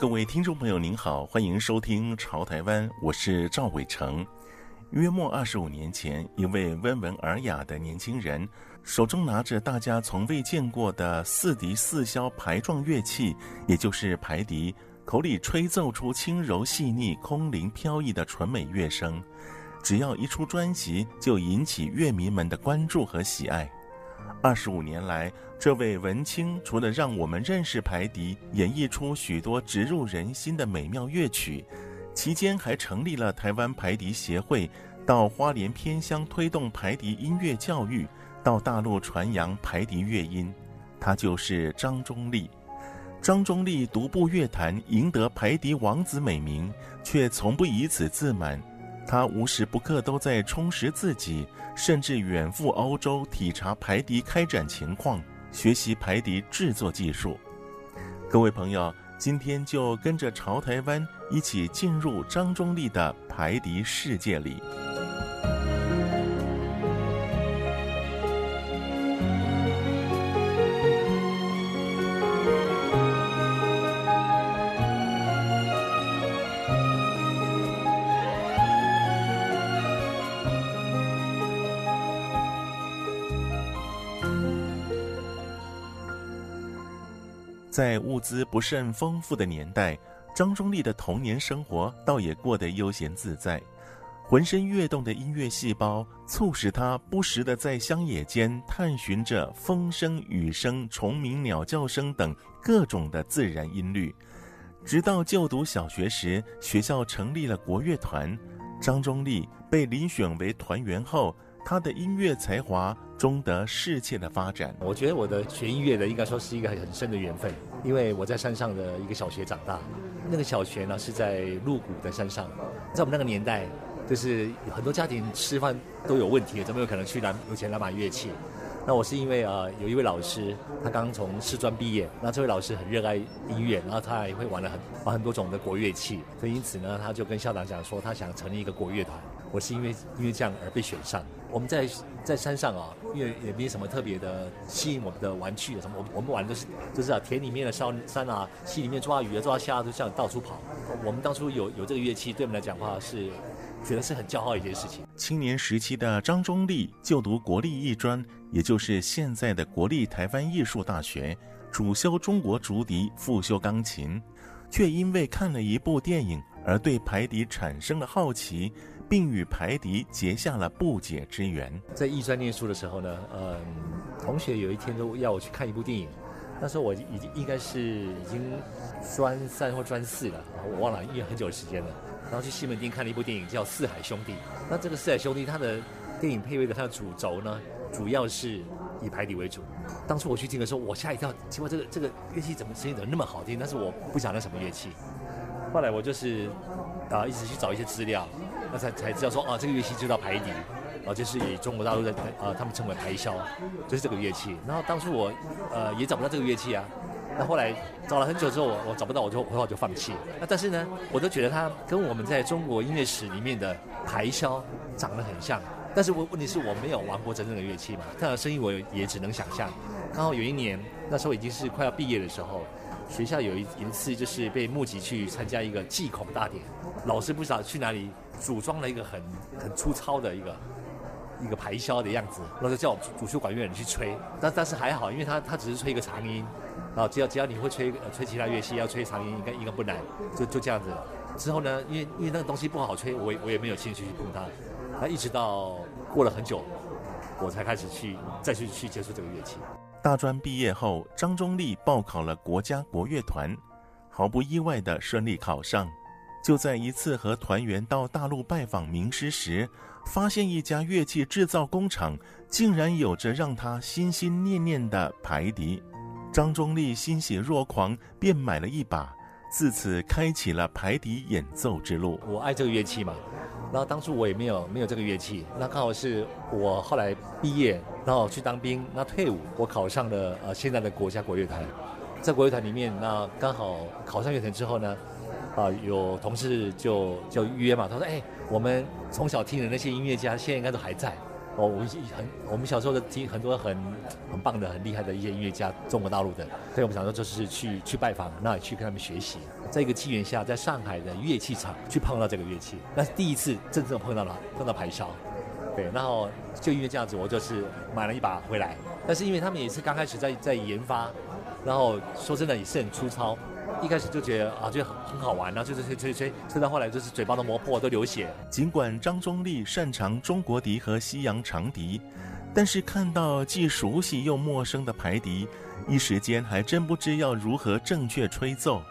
各位听众朋友，您好，欢迎收听《潮台湾》，我是赵伟成。约莫二十五年前，一位温文尔雅的年轻人，手中拿着大家从未见过的四笛四箫排状乐器，也就是排笛，口里吹奏出轻柔细腻、空灵飘逸的纯美乐声。只要一出专辑，就引起乐迷们的关注和喜爱。二十五年来，这位文青除了让我们认识排笛，演绎出许多植入人心的美妙乐曲，期间还成立了台湾排笛协会，到花莲偏乡推动排笛音乐教育，到大陆传扬排笛乐音。他就是张忠立。张忠立独步乐坛，赢得排笛王子美名，却从不以此自满。他无时不刻都在充实自己，甚至远赴欧洲体察排笛开展情况，学习排笛制作技术。各位朋友，今天就跟着潮台湾一起进入张中立的排笛世界里。在物资不甚丰富的年代，张忠立的童年生活倒也过得悠闲自在。浑身跃动的音乐细胞，促使他不时地在乡野间探寻着风声、雨声、虫鸣、鸟叫声等各种的自然音律。直到就读小学时，学校成立了国乐团，张忠立被遴选为团员后，他的音乐才华终得世界的发展。我觉得我的学音乐的应该说是一个很深的缘分，因为我在山上的一个小学长大，那个小学呢是在鹿谷的山上，在我们那个年代，就是很多家庭吃饭都有问题，怎么有可能去拿有钱来买乐器？那我是因为啊、呃，有一位老师，他刚从师专毕业，那这位老师很热爱音乐，然后他也会玩了很玩很多种的国乐器，所以因此呢，他就跟校长讲说，他想成立一个国乐团。我是因为因为这样而被选上。我们在在山上啊，因为也没什么特别的吸引我们的玩具什么，我们我们玩的是就是啊田里面的山山啊，溪里面抓鱼啊抓虾啊，都这样到处跑。我们当初有有这个乐器，对我们来讲的话是觉得是很骄傲一件事情。青年时期的张忠立就读国立艺专，也就是现在的国立台湾艺术大学，主修中国竹笛，副修钢琴，却因为看了一部电影而对排笛产生了好奇。并与排笛结下了不解之缘。在艺专念书的时候呢，嗯，同学有一天都要我去看一部电影，那时候我已经应该是已经专三或专四了，我忘了，因为很久时间了。然后去西门町看了一部电影叫《四海兄弟》，那这个《四海兄弟》它的电影配乐的它的主轴呢，主要是以排笛为主。当初我去听的时候，我吓一跳，奇怪这个这个乐器怎么声音怎么那么好听？但是我不晓得什么乐器。后来我就是啊，一直去找一些资料。那才才知道说啊，这个乐器就叫排笛，啊，就是以中国大陆的啊，他们称为排箫，就是这个乐器。然后当初我呃也找不到这个乐器啊，那后来找了很久之后，我我找不到，我就后来就放弃。那但是呢，我都觉得它跟我们在中国音乐史里面的排箫长得很像。但是我问题是我没有玩过真正的乐器嘛，它的声音我也只能想象。刚好有一年，那时候已经是快要毕业的时候。学校有一一次就是被募集去参加一个祭孔大典，老师不知道去哪里组装了一个很很粗糙的一个一个排箫的样子，然后就叫我们主修管乐人去吹，但但是还好，因为他他只是吹一个长音，然后只要只要你会吹吹其他乐器，要吹长音应该应该不难，就就这样子。之后呢，因为因为那个东西不好吹，我我也没有兴趣去碰它，那一直到过了很久，我才开始去再去去接触这个乐器。大专毕业后，张忠立报考了国家国乐团，毫不意外地顺利考上。就在一次和团员到大陆拜访名师时，发现一家乐器制造工厂竟然有着让他心心念念的排笛。张中立欣喜若狂，便买了一把，自此开启了排笛演奏之路。我爱这个乐器嘛，然后当初我也没有没有这个乐器，那刚好是我后来毕业，然后去当兵，那退伍，我考上了呃现在的国家国乐团，在国乐团里面，那刚好考上乐团之后呢，啊、有同事就就约嘛，他说哎，我们从小听的那些音乐家，现在应该都还在。哦，我们很，我们小时候的听很多很很棒的、很厉害的一些音乐家，中国大陆的，所以我们想说就是去去拜访，那也去跟他们学习。在一个机缘下，在上海的乐器厂去碰到这个乐器，那是第一次真正碰到了碰到排箫。对，然后就因为这样子，我就是买了一把回来。但是因为他们也是刚开始在在研发，然后说真的也是很粗糙。一开始就觉得啊，就很很好玩，然后就是吹吹吹，吹到后来就是嘴巴都磨破，都流血。尽管张中立擅长中国笛和西洋长笛，但是看到既熟悉又陌生的排笛，一时间还真不知要如何正确吹奏。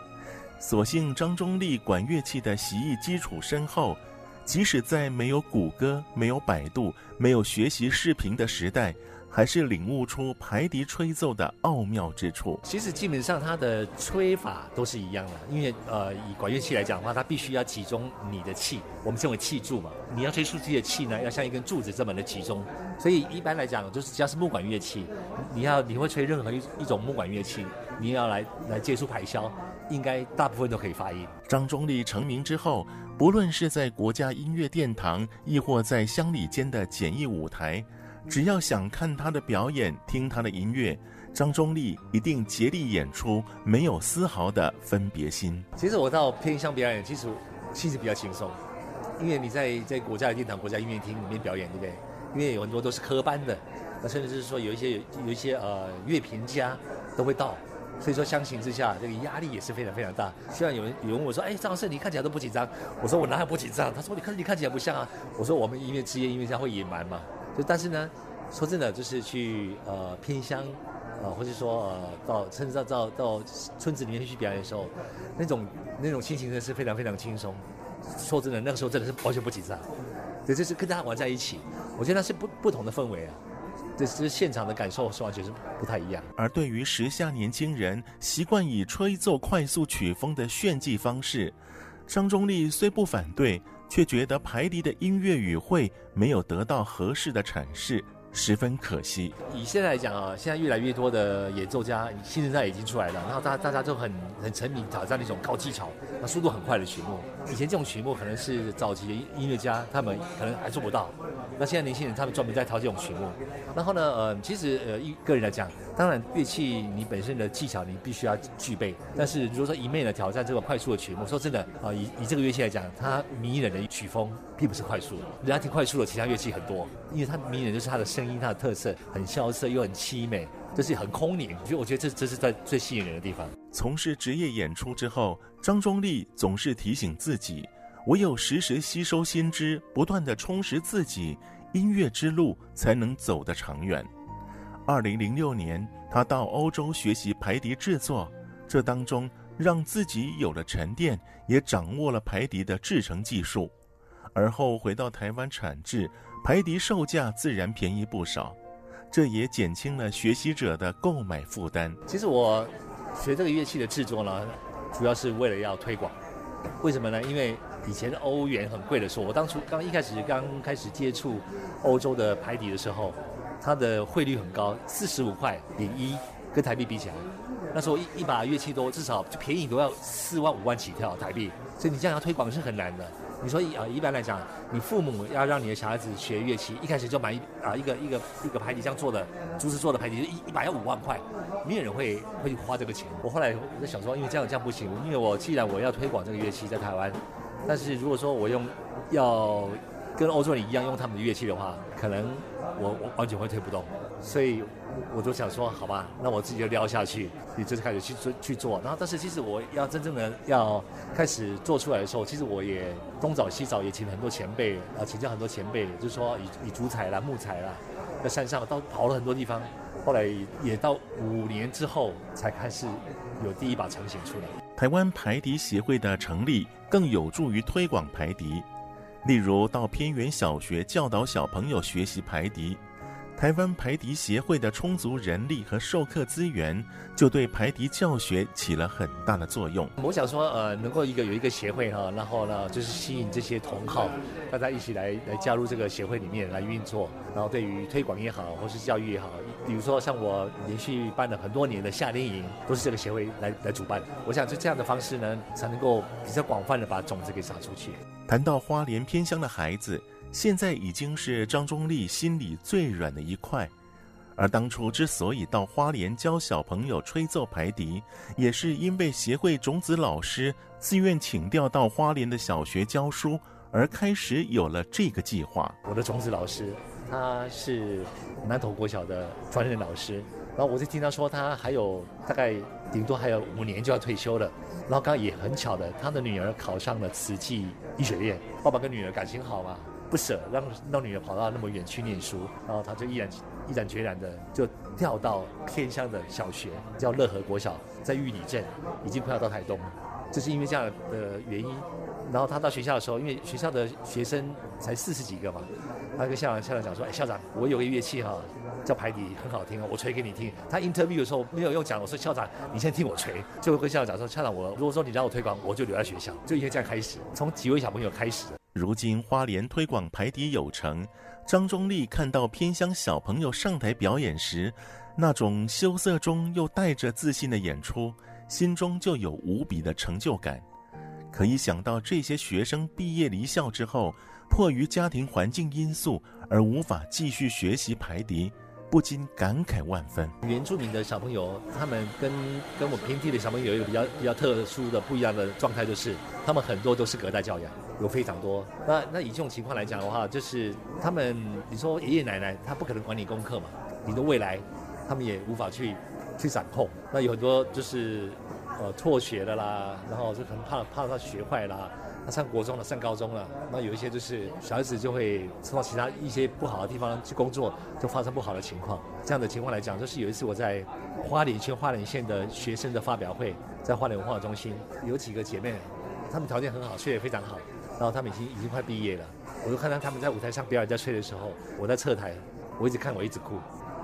所幸张中立管乐器的习艺基础深厚，即使在没有谷歌、没有百度、没有学习视频的时代。还是领悟出排笛吹奏的奥妙之处。其实基本上它的吹法都是一样的，因为呃，以管乐器来讲的话，它必须要集中你的气，我们称为气柱嘛。你要吹出自己的气呢，要像一根柱子这么的集中。所以一般来讲，就是只要是木管乐器，你要你会吹任何一一种木管乐器，你要来来接触排箫，应该大部分都可以发音。张忠立成名之后，不论是在国家音乐殿堂，亦或在乡里间的简易舞台。只要想看他的表演，听他的音乐，张中立一定竭力演出，没有丝毫的分别心。其实我到偏向表演，其实其实比较轻松，因为你在在国家的殿堂、国家音乐厅里面表演，对不对？因为有很多都是科班的，那甚至是说有一些有有一些呃乐评家都会到，所以说相形之下，这个压力也是非常非常大。虽然有人有人问我说：“哎，张老师，你看起来都不紧张。”我说：“我哪有不紧张？”他说：“你看你看起来不像啊。”我说：“我们音乐职业音乐家会隐瞒嘛。”但是呢，说真的，就是去呃偏乡，呃或者说呃到甚至到到到村子里面去表演的时候，那种那种心情真的是非常非常轻松。说真的，那个时候真的是完全不紧张，对，就是跟大家玩在一起，我觉得那是不不同的氛围啊，这是现场的感受是完全是不太一样。而对于时下年轻人习惯以吹奏快速曲风的炫技方式，张中立虽不反对。却觉得排笛的音乐语汇没有得到合适的阐释，十分可惜。以现在来讲啊，现在越来越多的演奏家新生代已经出来了，然后大大家都很很沉迷挑战那种高技巧、那速度很快的曲目。以前这种曲目可能是早期的音乐家他们可能还做不到，那现在年轻人他们专门在挑这种曲目。然后呢，呃，其实呃，一个人来讲，当然乐器你本身的技巧你必须要具备，但是如果说一昧的挑战这种快速的曲目，说真的啊、以以这个乐器来讲，它迷人的曲风并不是快速的，人家听快速的其他乐器很多，因为它迷人就是它的声音，它的特色很萧瑟又很凄美，就是很空灵。所以我觉得这这是在最吸引人的地方。从事职业演出之后，张中立总是提醒自己，唯有时时吸收新知，不断的充实自己，音乐之路才能走得长远。二零零六年，他到欧洲学习排笛制作，这当中让自己有了沉淀，也掌握了排笛的制成技术。而后回到台湾产制，排笛售价自然便宜不少，这也减轻了学习者的购买负担。其实我学这个乐器的制作呢，主要是为了要推广。为什么呢？因为以前欧元很贵的时候，我当初刚一开始刚开始接触欧洲的排笛的时候，它的汇率很高，四十五块点一，跟台币比起来，那时候一一把乐器都至少就便宜都要四万五万起跳台币，所以你这样要推广是很难的。你说啊，一般来讲，你父母要让你的小孩子学乐器，一开始就买啊一个一个一个排笛这样做的竹子做的排笛，一一把要五万块，没有人会会花这个钱。我后来我在想说，因为这样这样不行，因为我既然我要推广这个乐器在台湾，但是如果说我用要跟欧洲人一样用他们的乐器的话，可能我我完全会推不动，所以。我就想说，好吧，那我自己就撩下去，你就是开始去做去做。然后，但是其实我要真正的要开始做出来的时候，其实我也东找西找，也请了很多前辈啊，请教很多前辈，就是说以以竹材啦、木材啦，在山上到跑了很多地方。后来也到五年之后，才开始有第一把成型出来。台湾排笛协会的成立，更有助于推广排笛。例如到偏远小学教导小朋友学习排笛。台湾排笛协会的充足人力和授课资源，就对排笛教学起了很大的作用。我想说，呃，能够一个有一个协会哈，然后呢，就是吸引这些同好，大家一起来来加入这个协会里面来运作，然后对于推广也好，或是教育也好，比如说像我连续办了很多年的夏令营，都是这个协会来来主办。我想就这样的方式呢，才能够比较广泛的把种子给撒出去。谈到花莲偏乡的孩子。现在已经是张中立心里最软的一块，而当初之所以到花莲教小朋友吹奏排笛，也是因为协会种子老师自愿请调到花莲的小学教书，而开始有了这个计划。我的种子老师他是南投国小的专任老师，然后我就听他说他还有大概顶多还有五年就要退休了，然后刚刚也很巧的，他的女儿考上了慈济医学院，爸爸跟女儿感情好嘛。不舍让让女儿跑到那么远去念书，然后他就毅然毅然决然的就调到偏乡的小学，叫乐和国小，在玉里镇，已经快要到台东了。就是因为这样的原因，然后他到学校的时候，因为学校的学生才四十几个嘛，他跟校长校长讲说：“哎，校长，我有个乐器哈，叫排笛，很好听哦，我吹给你听。”他 interview 的时候没有用讲，我说：“校长，你先听我吹。”就跟校长说：“校长，我如果说你让我推广，我就留在学校。”就因为这样开始，从几位小朋友开始。如今花莲推广排笛有成，张中立看到偏乡小朋友上台表演时，那种羞涩中又带着自信的演出，心中就有无比的成就感。可以想到这些学生毕业离校之后，迫于家庭环境因素而无法继续学习排笛。不禁感慨万分。原住民的小朋友，他们跟跟我偏地的小朋友有一个比较比较特殊的不一样的状态，就是他们很多都是隔代教养，有非常多。那那以这种情况来讲的话，就是他们你说爷爷奶奶他不可能管你功课嘛，你的未来他们也无法去去掌控。那有很多就是呃辍学的啦，然后就可能怕怕他学坏啦。他上国中了，上高中了，那有一些就是小孩子就会送到其他一些不好的地方去工作，就发生不好的情况。这样的情况来讲，就是有一次我在花莲县花莲县的学生的发表会，在花莲文化中心，有几个姐妹，她们条件很好，吹得非常好，然后她们已经已经快毕业了。我就看到她们在舞台上表演在吹的时候，我在侧台，我一直看，我一直哭，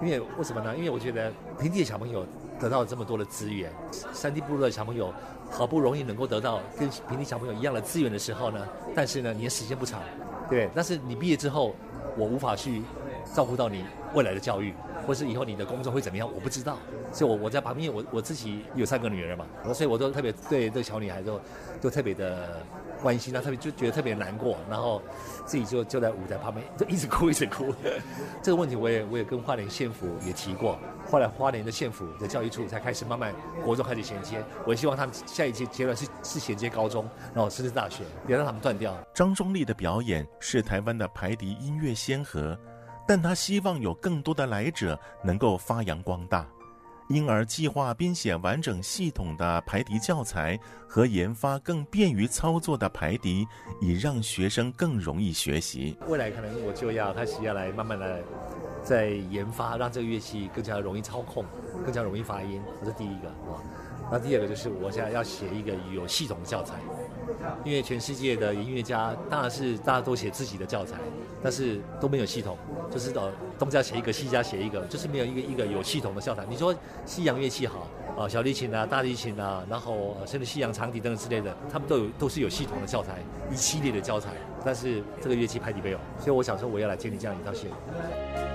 因为为什么呢？因为我觉得平地的小朋友得到了这么多的资源，山地部落的小朋友。好不容易能够得到跟平地小朋友一样的资源的时候呢，但是呢，你的时间不长，对。但是你毕业之后，我无法去照顾到你未来的教育，或是以后你的工作会怎么样，我不知道。所以我我在旁边，我我自己有三个女儿嘛，所以我都特别对这个小女孩都都特别的。关心他，特别就觉得特别难过，然后自己就就在舞台旁边就一直哭一直哭。这个问题我也我也跟花莲县府也提过，后来花莲的县府的教育处才开始慢慢国中开始衔接。我希望他们下一阶阶段是是衔接高中，然后甚至大学，别让他们断掉。张中立的表演是台湾的排笛音乐先河，但他希望有更多的来者能够发扬光大。因而计划编写完整系统的排笛教材和研发更便于操作的排笛，以让学生更容易学习。未来可能我就要开始要来慢慢的在研发，让这个乐器更加容易操控，更加容易发音。这是第一个啊。那第二个就是我现在要写一个有系统的教材。因为全世界的音乐家当然是大家都写自己的教材，但是都没有系统，就是呃东家写一个，西家写一个，就是没有一个一个有系统的教材。你说西洋乐器好啊，小提琴啊、大提琴啊，然后甚至西洋长笛等等之类的，他们都有都是有系统的教材，一系列的教材。但是这个乐器排底没有，所以我想说我要来建立这样一套系统。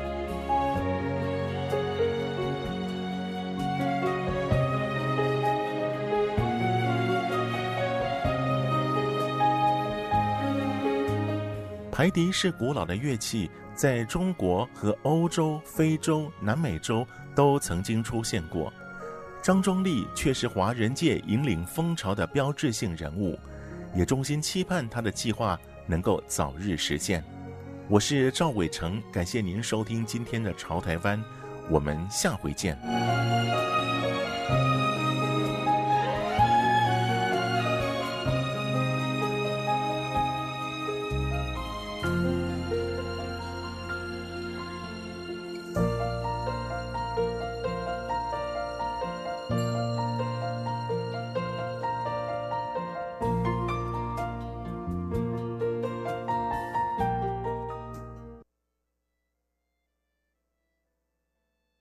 排笛是古老的乐器，在中国和欧洲、非洲、南美洲都曾经出现过。张中立却是华人界引领风潮的标志性人物，也衷心期盼他的计划能够早日实现。我是赵伟成，感谢您收听今天的《潮台湾》，我们下回见。